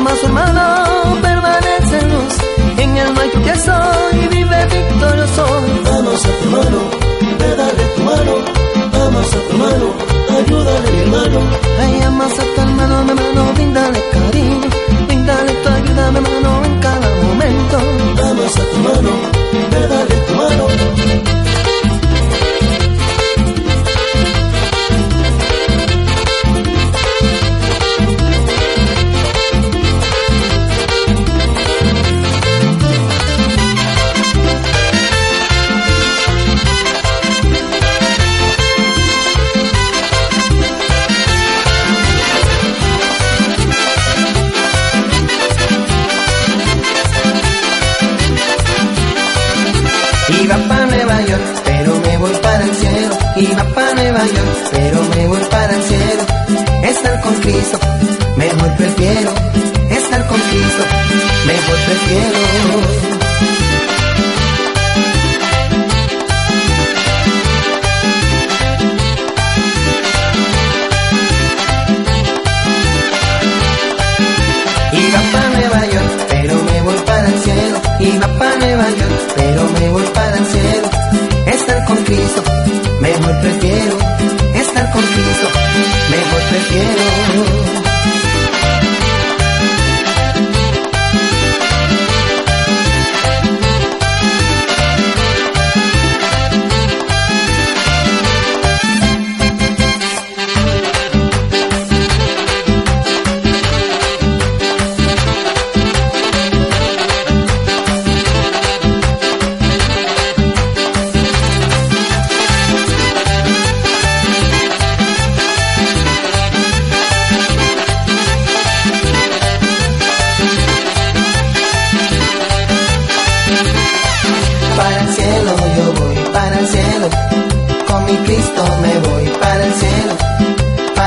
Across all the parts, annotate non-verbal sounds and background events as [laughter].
más humana.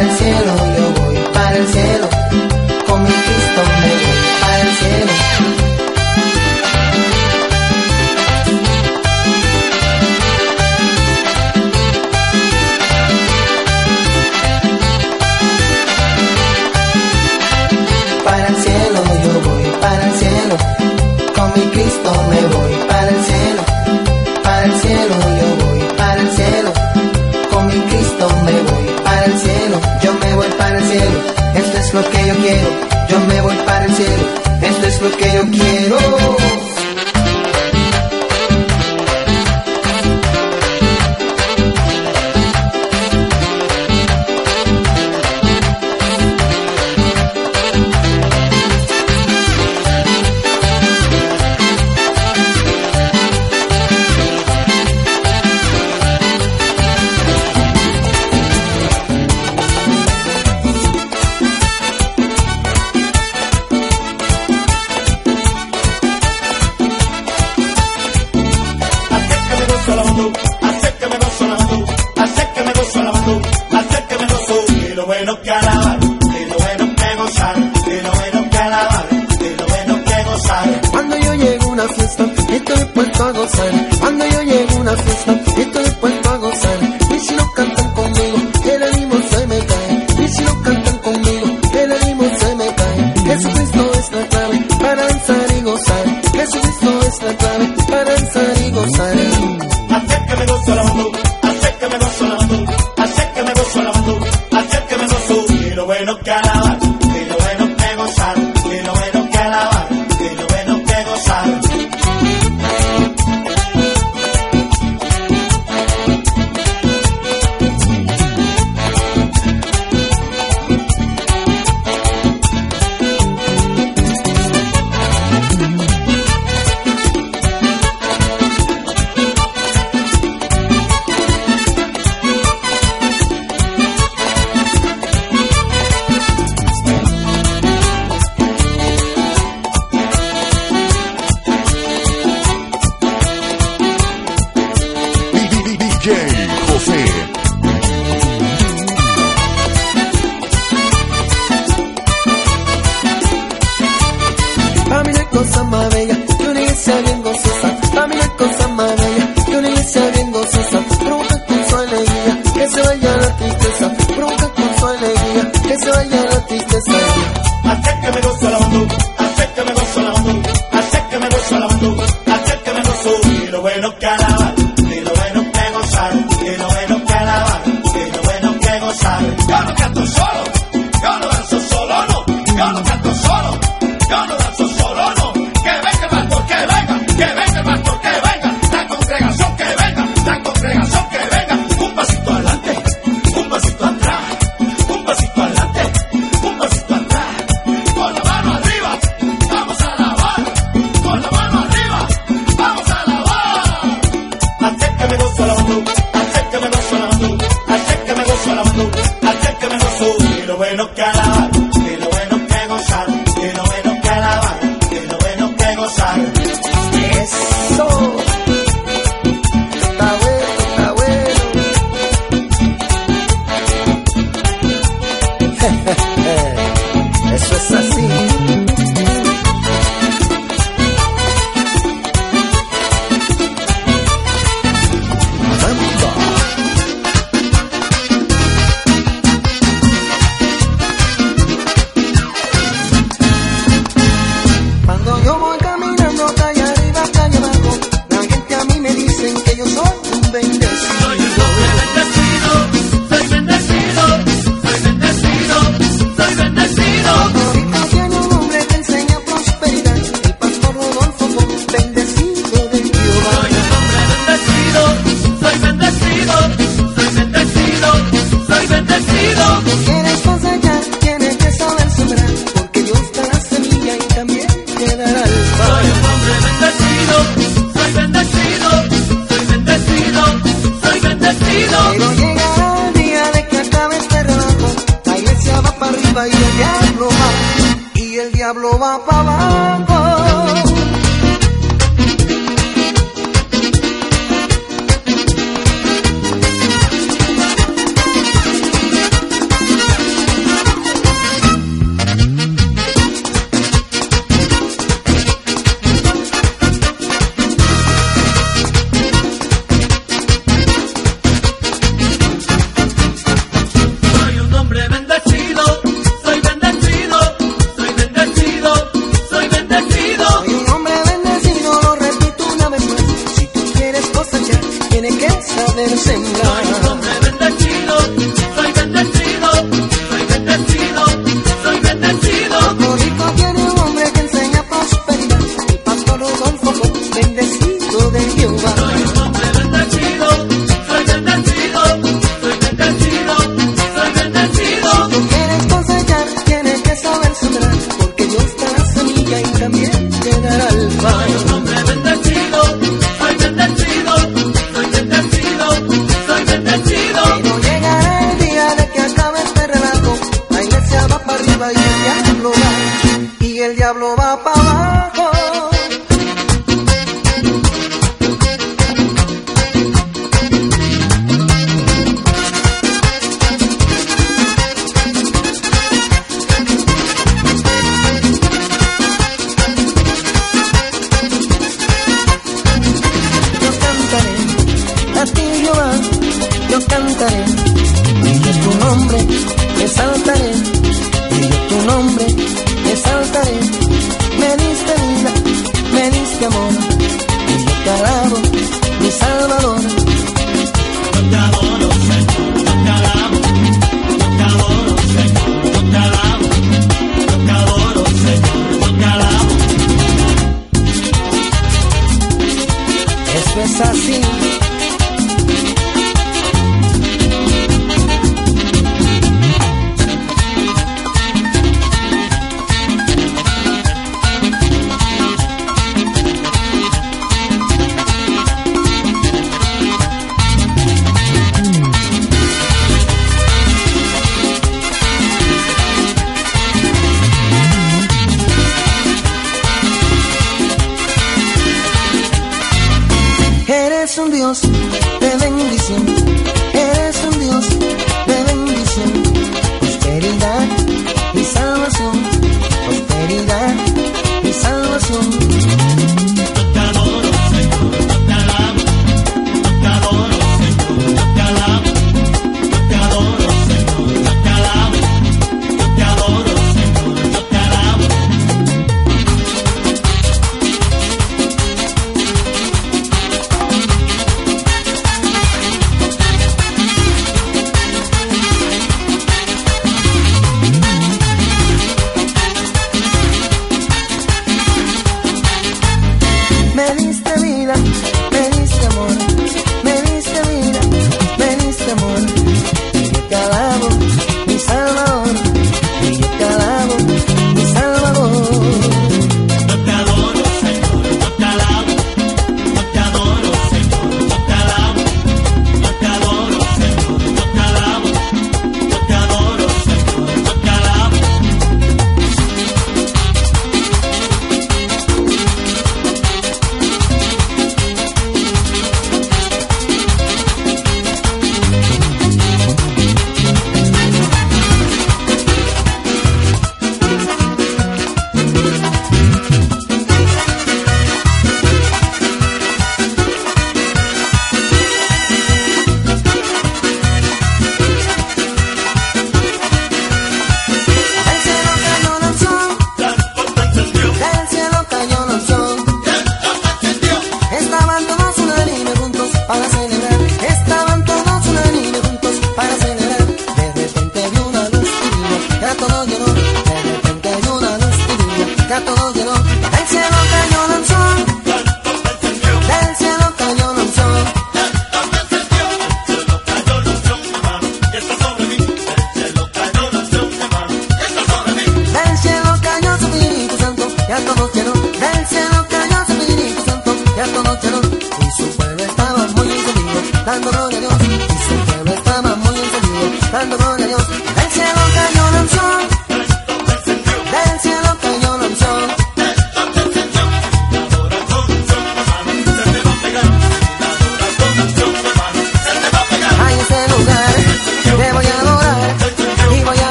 El cielo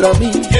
contra mí.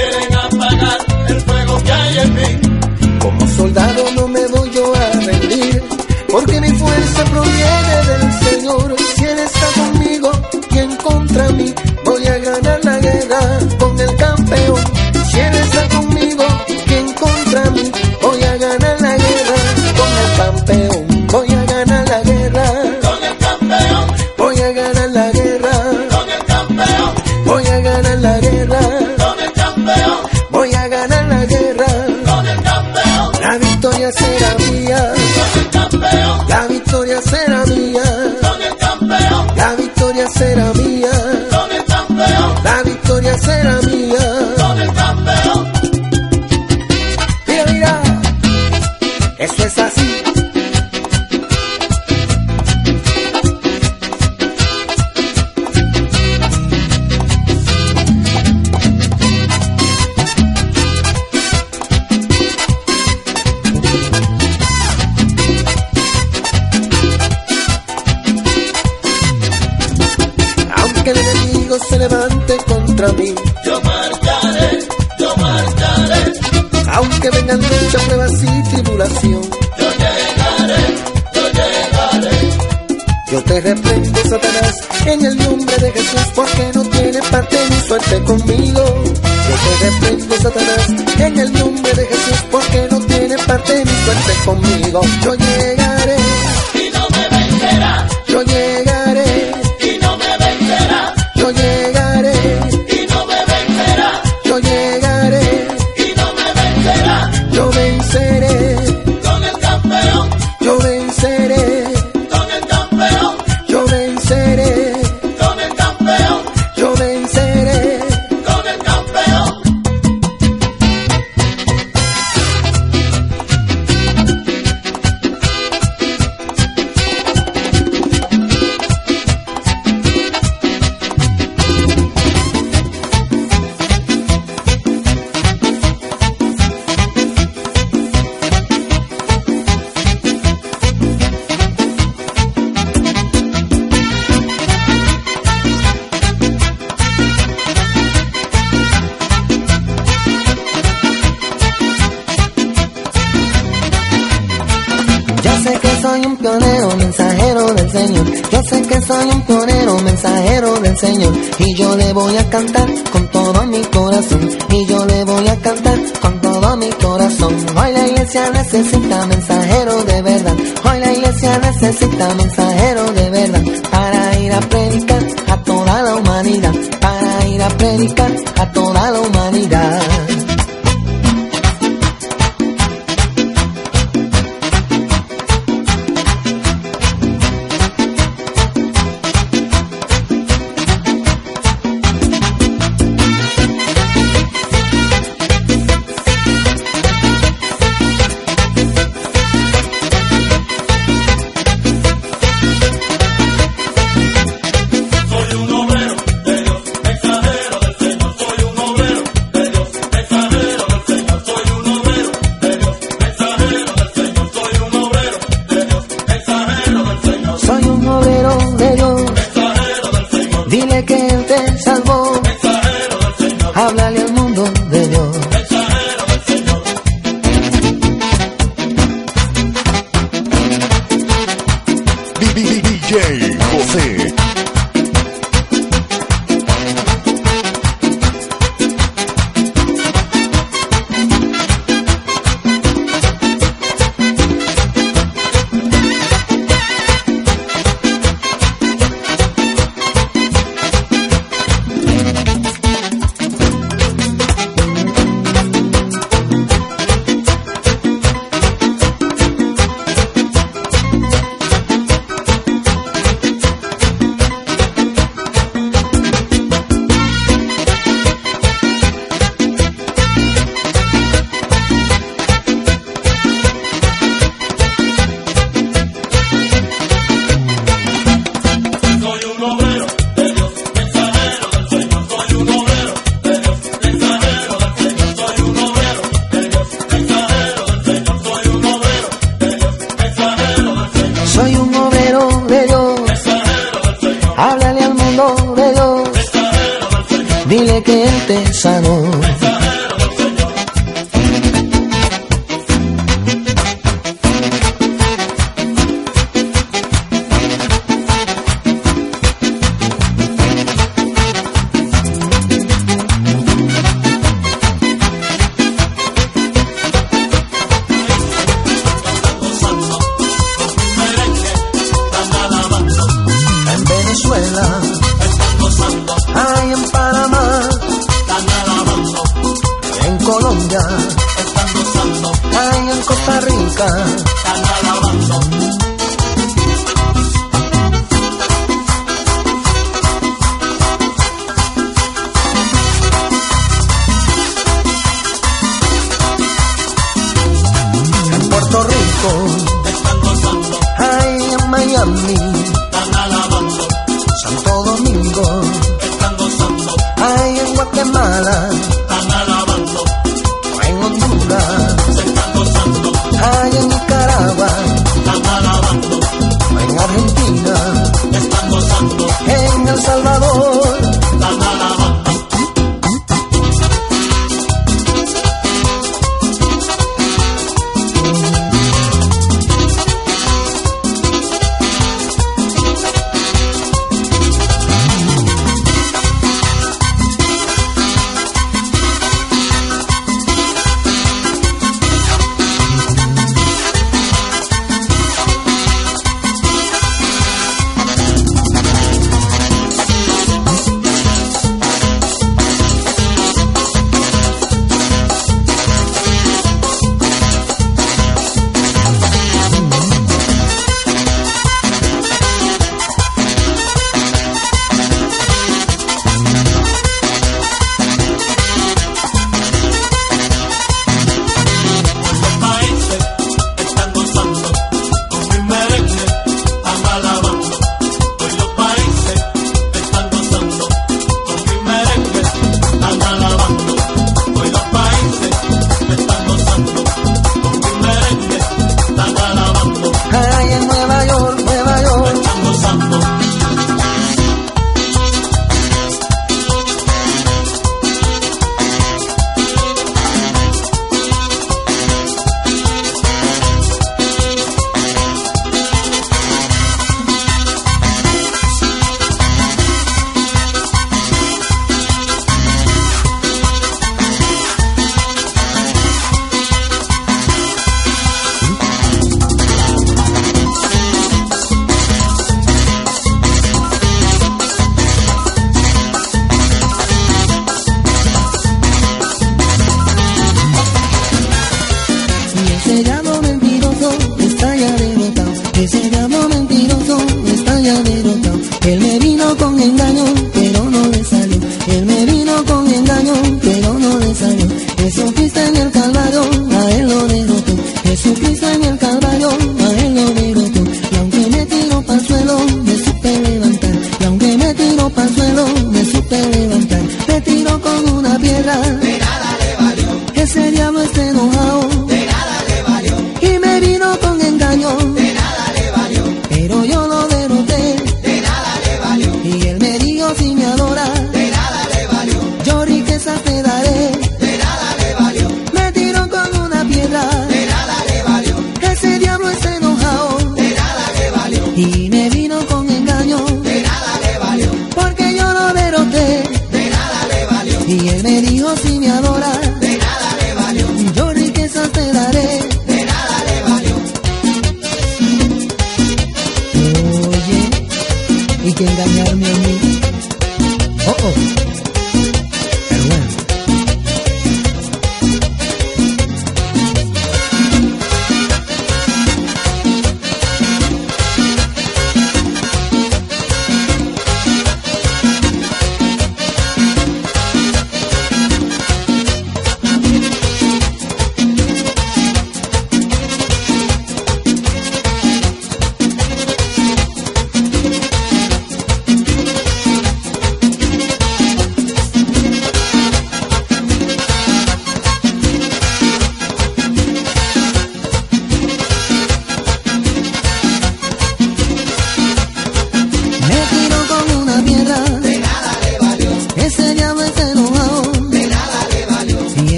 y yo le voy a cantar con todo mi corazón y yo le voy a cantar con todo mi corazón. Hoy la iglesia necesita mensajero de verdad. Hoy la iglesia necesita mensajero de verdad para ir a predicar a toda la humanidad, para ir a predicar a toda la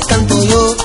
canto yo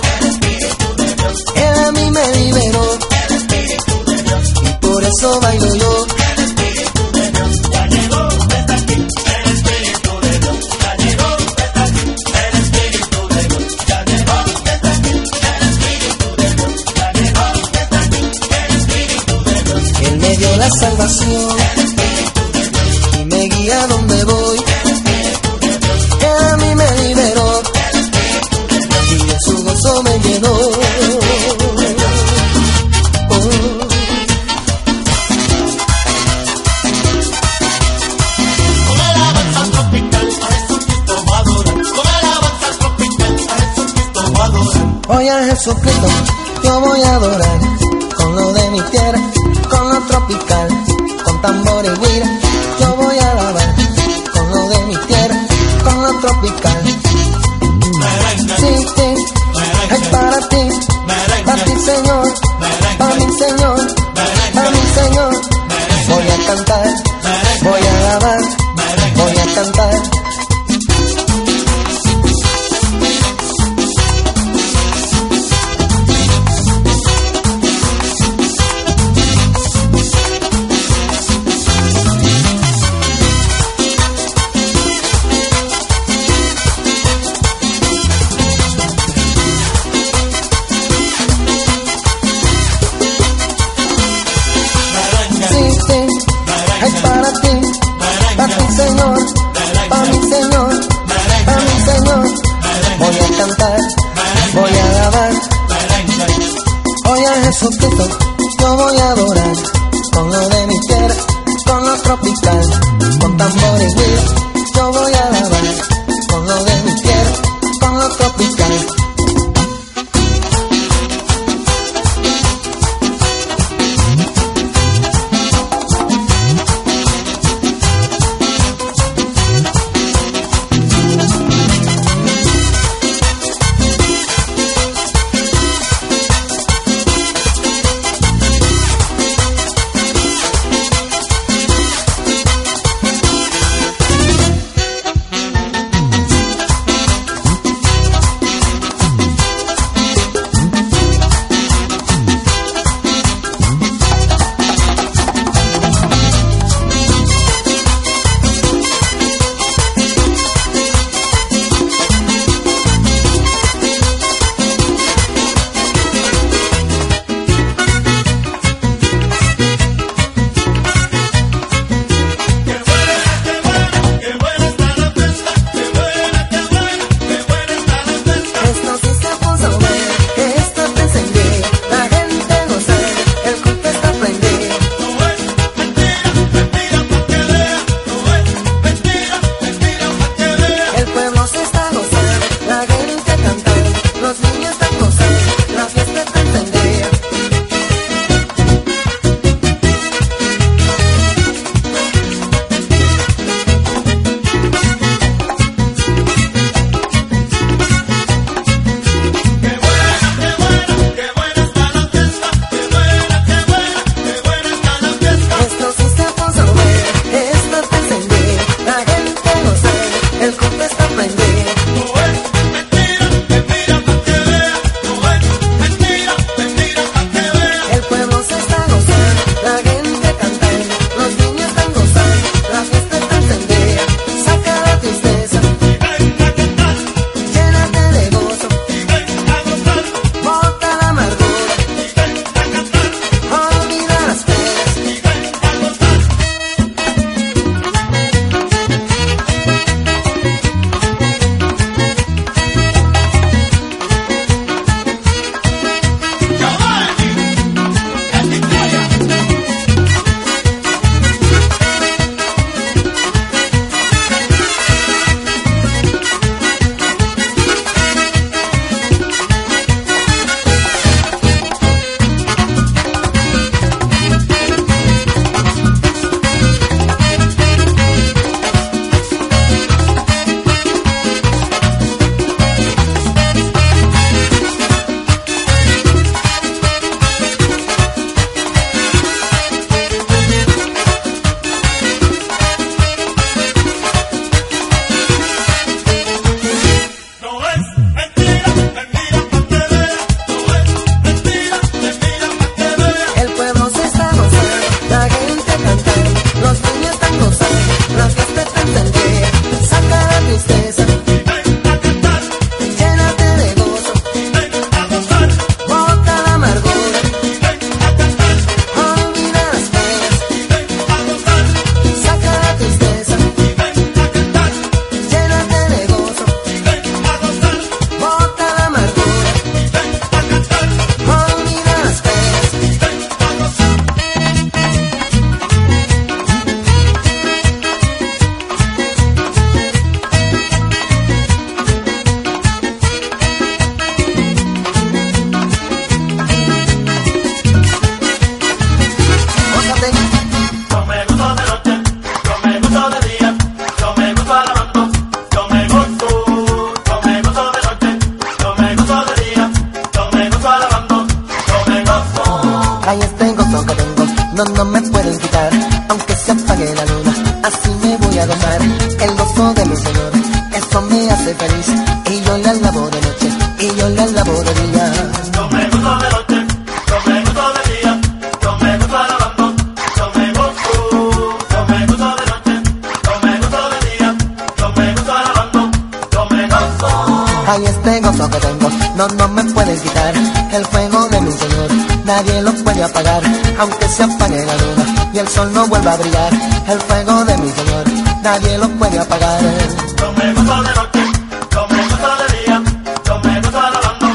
el fuego de mi dolor, nadie lo puede apagar. No me gusta de noche, no me gusta de día, no me gusta lavando,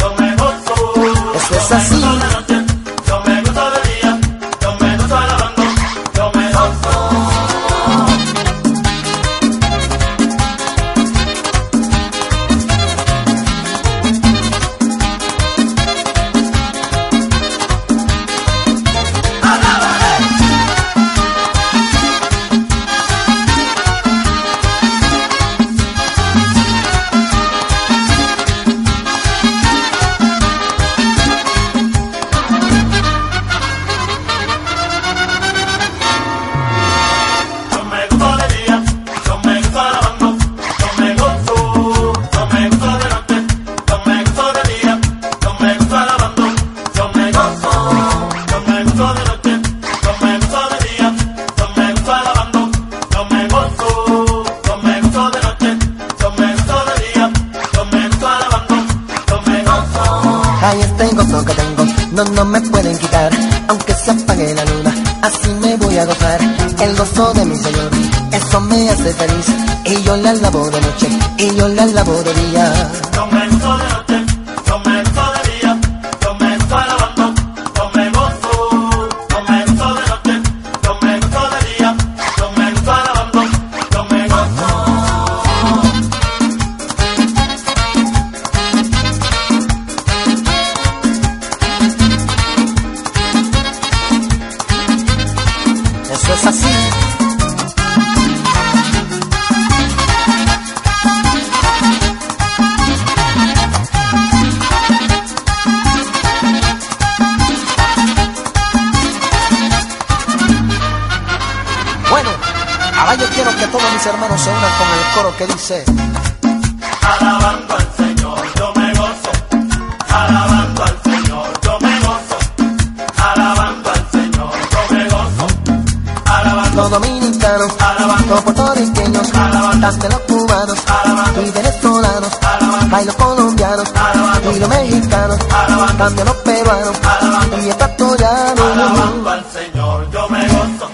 no me gusta. Eso es así. los dominicanos, los puertorriqueños, hasta los cubanos, y venezolanos, hay los colombianos, y los mexicanos, también los peruanos, y ecuatorianos. Alabando al Señor, yo me gozo.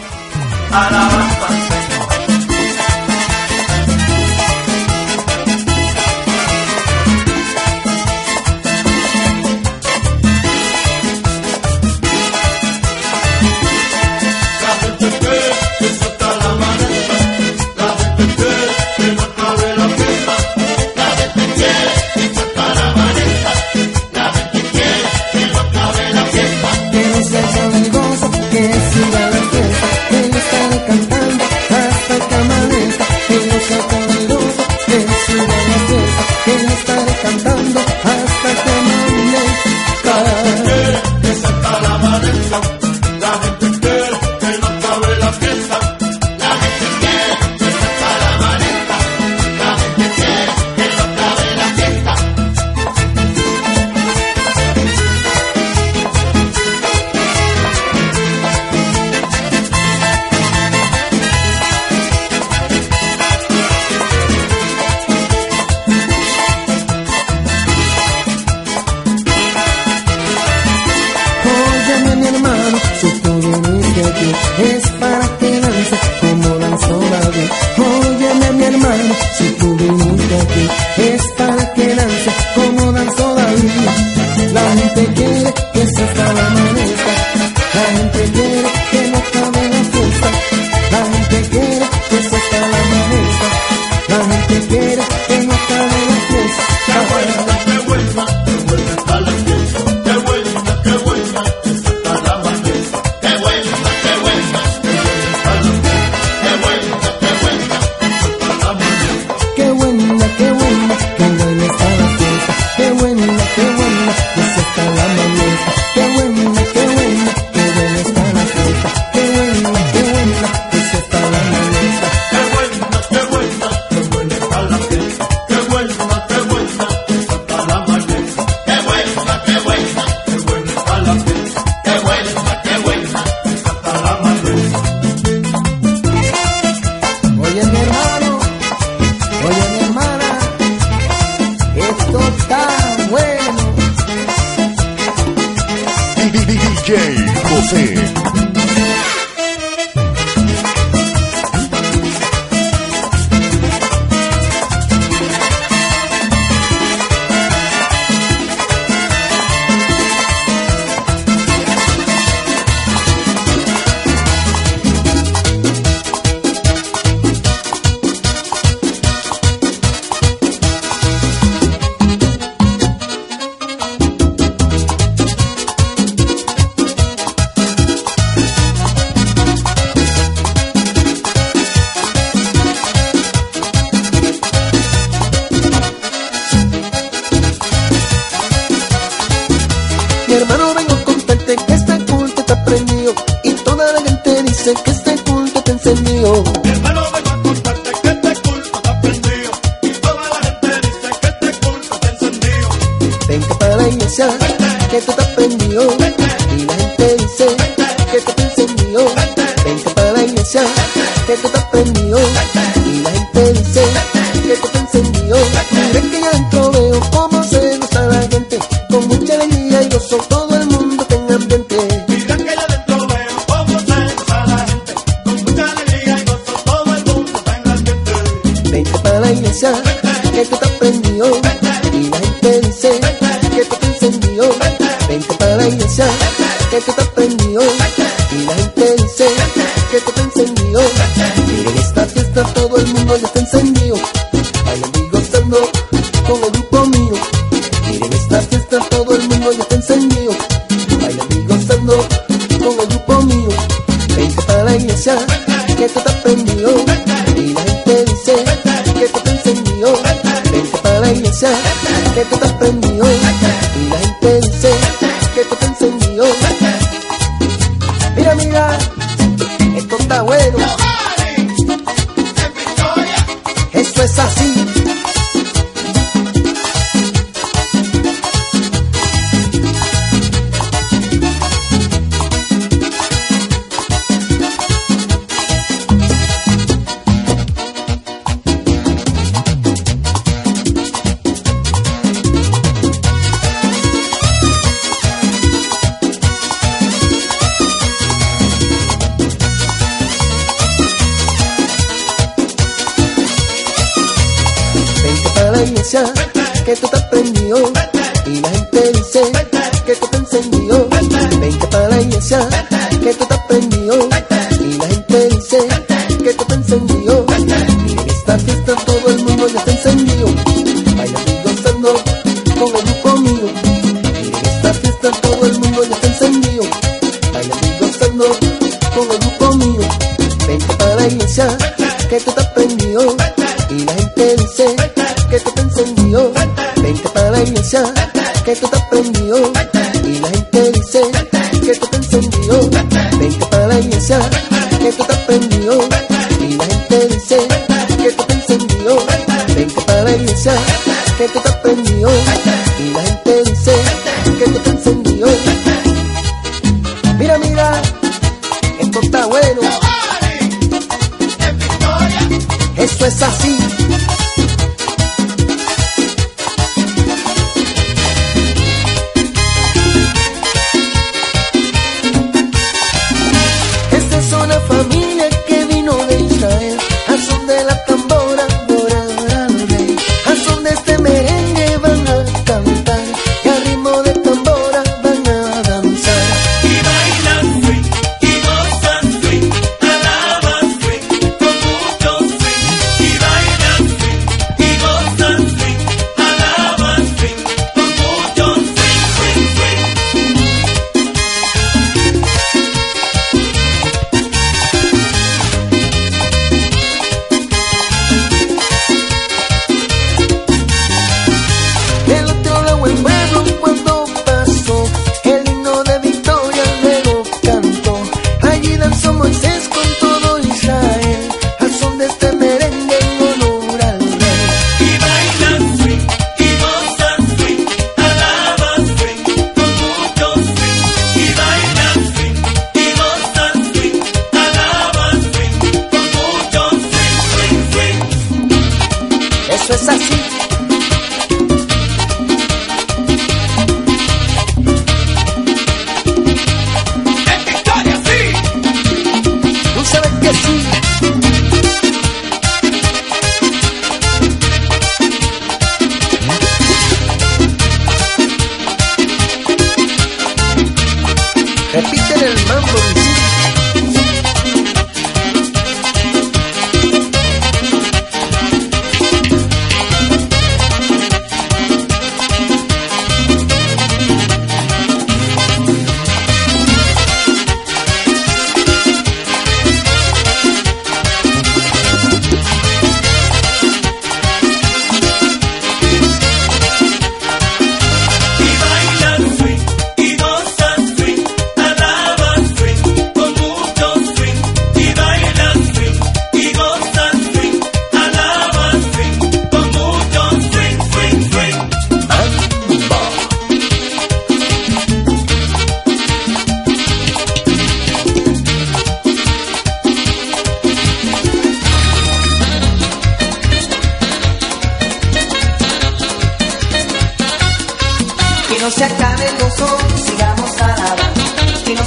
mío, vente para la iglesia, que tú te aprendió. Y la gente dice que tú te encendió, vente para la iglesia, que tú te aprendió.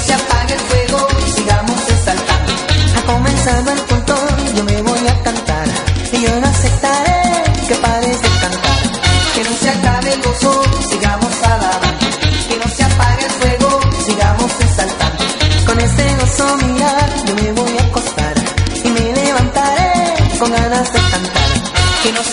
se apague el fuego y sigamos exaltando. Ha comenzado el contón, yo me voy a cantar. Y yo no aceptaré que pares de cantar. Que no se acabe el gozo, sigamos alabando. Que no se apague el fuego, sigamos exaltando. Con este gozo mirar, yo me voy a acostar. Y me levantaré con ganas de cantar. Que no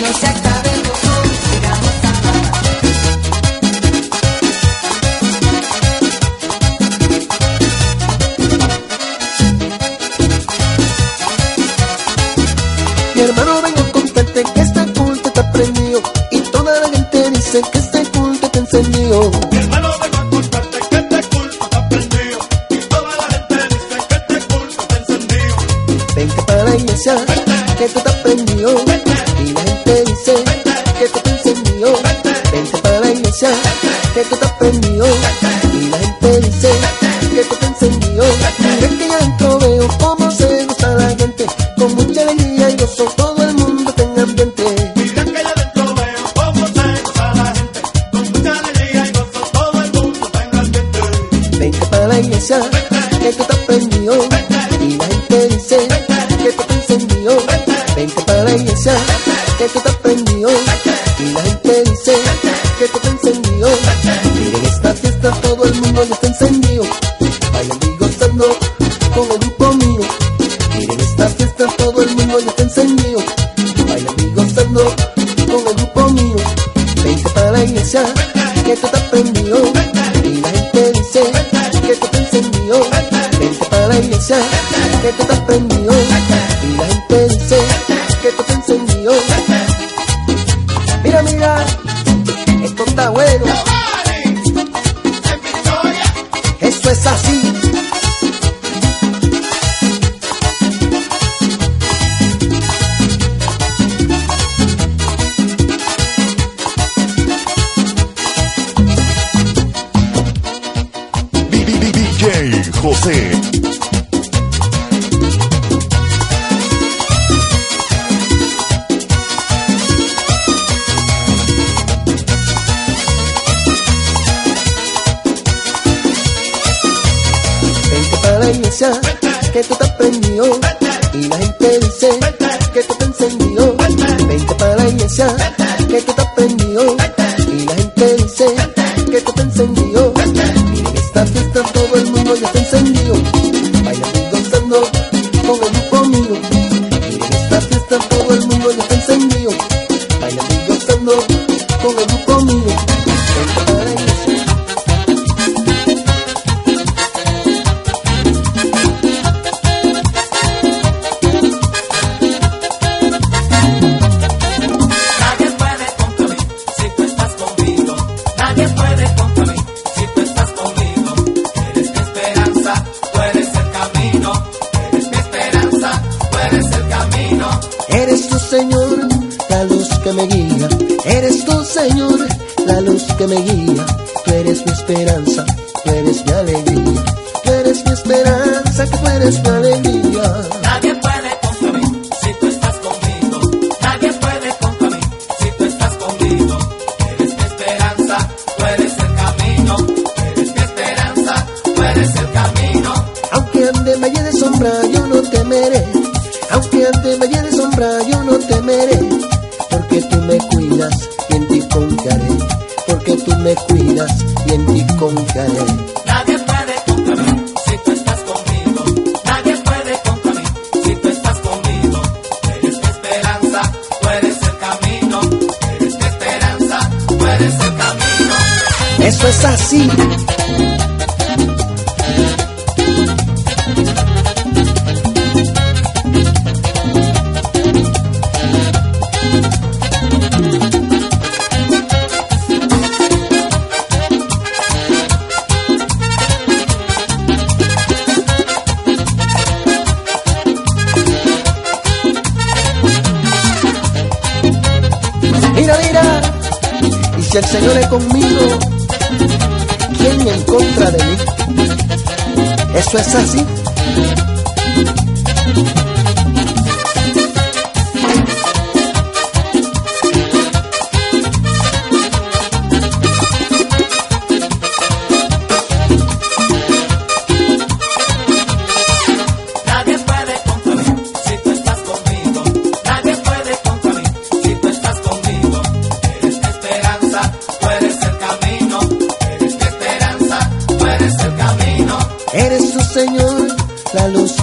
no se dice que tú te encendió. Vente para la iglesia, que tú te aprendió.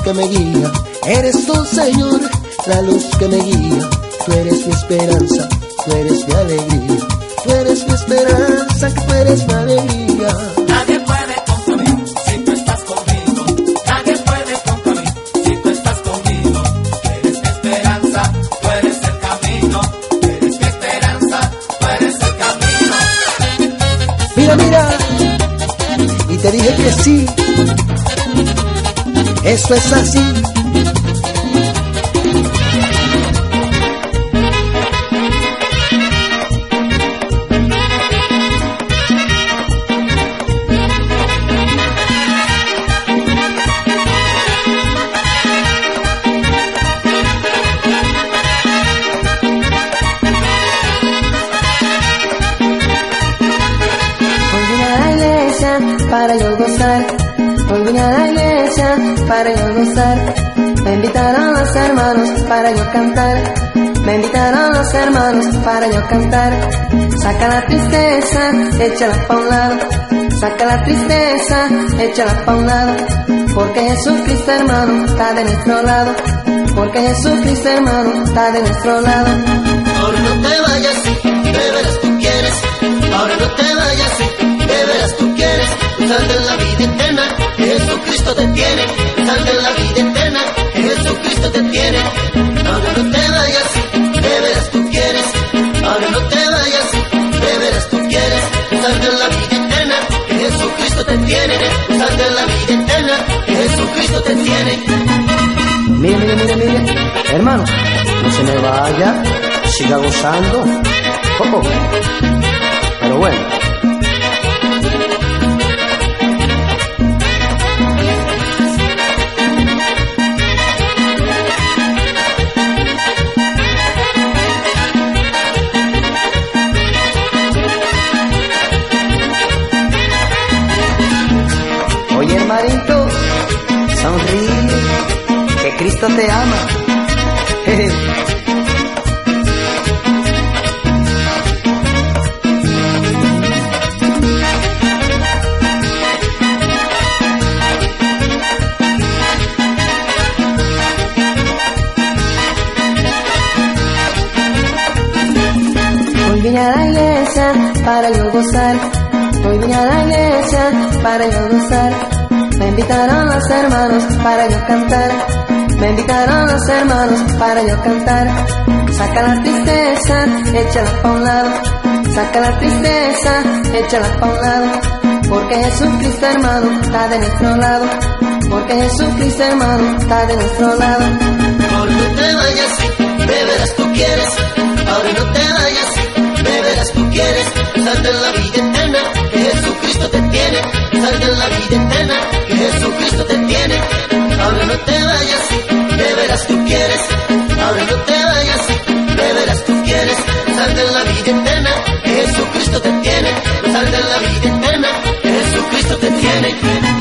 Que me guía. Eres tú, Señor, la luz que me guía. Tú eres mi esperanza, tú eres mi alegría. Tú eres mi esperanza, tú eres mi alegría. Nadie puede contra mí si tú estás conmigo. Nadie puede contra mí si tú estás conmigo. Eres mi esperanza, tú eres el camino. Eres mi esperanza, tú eres el camino. Mira, mira. Y te dije que sí. Eso es así. Para yo gozar. Me invitaron los hermanos para yo cantar. Me invitaron los hermanos para yo cantar. Saca la tristeza, échala pa' un lado. Saca la tristeza, échala pa' un lado. Porque Jesucristo hermano está de nuestro lado. Porque Jesucristo hermano está de nuestro lado. Ahora no te vayas, de veras tú quieres. Ahora no te vayas, de veras tú quieres. Pensando en la vida eterna, Jesucristo te tiene. Pensando en la vida eterna, que Jesucristo te tiene. Ahora no te vayas, de veras tú quieres. Ahora no te vayas, de veras tú quieres. Pensando en la vida eterna, que Jesucristo te tiene. Pensando en la vida eterna, que Jesucristo te tiene. Mire, mire, mire, mire. Hermano, no se me vaya. Siga gozando. Oh. Pero bueno. Cristo te ama. Vine a la iglesia para yo gozar. Hoy vine a la iglesia para yo gozar. Me invitaron los hermanos para yo cantar. Me invitaron los hermanos para yo cantar. Saca la tristeza, échala pa' un lado. Saca la tristeza, échala pa' un lado. Porque Jesucristo hermano está de nuestro lado. Porque Jesucristo hermano está de nuestro lado. No te vayas, de veras tú quieres. Ahora no te vayas, de la vida eterna que Jesucristo te tiene. Sal de la vida eterna que Jesucristo te tiene. Ahora no te vayas, de veras tú quieres. Ahora no te vayas, de veras tú quieres. Sal de la vida eterna que Jesucristo te tiene. Sal de la vida eterna que Jesucristo te tiene.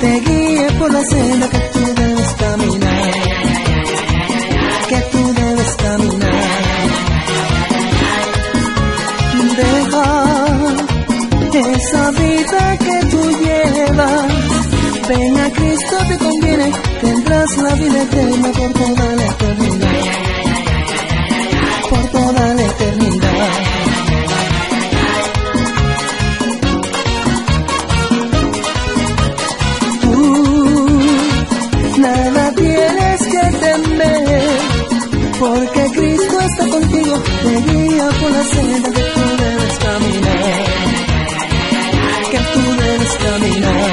Te guíe por la senda que tú debes caminar, que tú debes caminar. Deja esa vida que tú llevas, ven a Cristo te conviene, tendrás la vida eterna por toda la eternidad, por toda la eternidad. Porque Cristo está contigo, te guía por la senda que tú debes caminar, que tú debes caminar.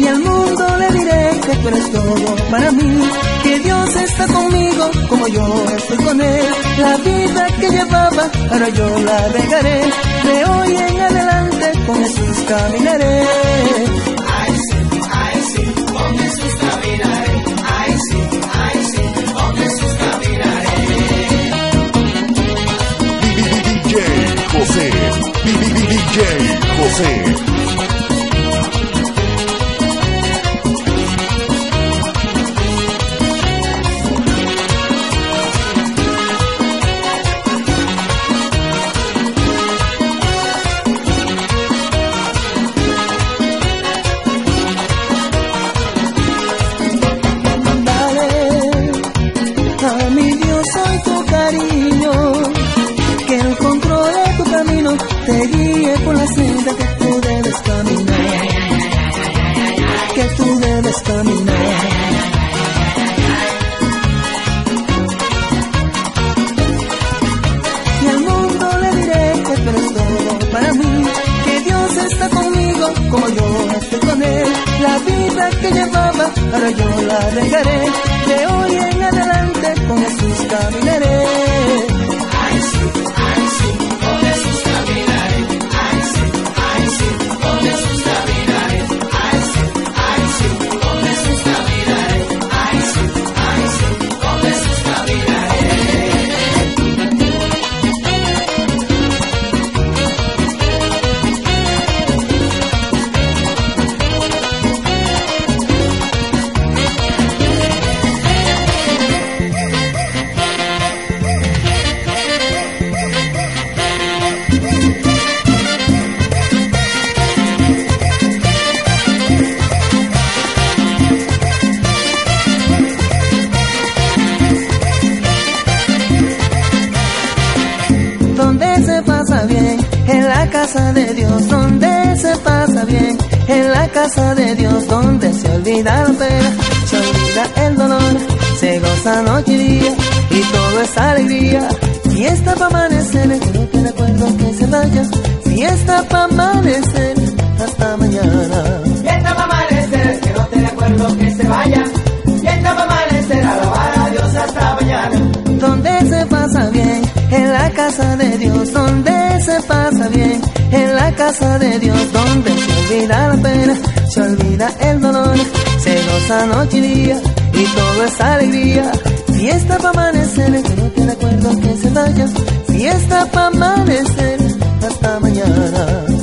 Y al mundo le diré que tú eres todo para mí, que Dios está conmigo como yo estoy con Él. La vida que llevaba, ahora yo la dejaré, de hoy en adelante con Jesús caminaré. José. [laughs] DJ José. Casa de Dios, donde se olvida la pena se olvida el dolor, se goza noche y día y todo es alegría. Fiesta para amanecer, que no te recuerdo que se vaya. Fiesta para amanecer, hasta mañana.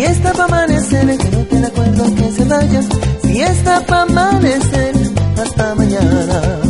Fiesta pa' amanecer, que no te acuerdo que se vaya. Fiesta pa' amanecer, hasta mañana.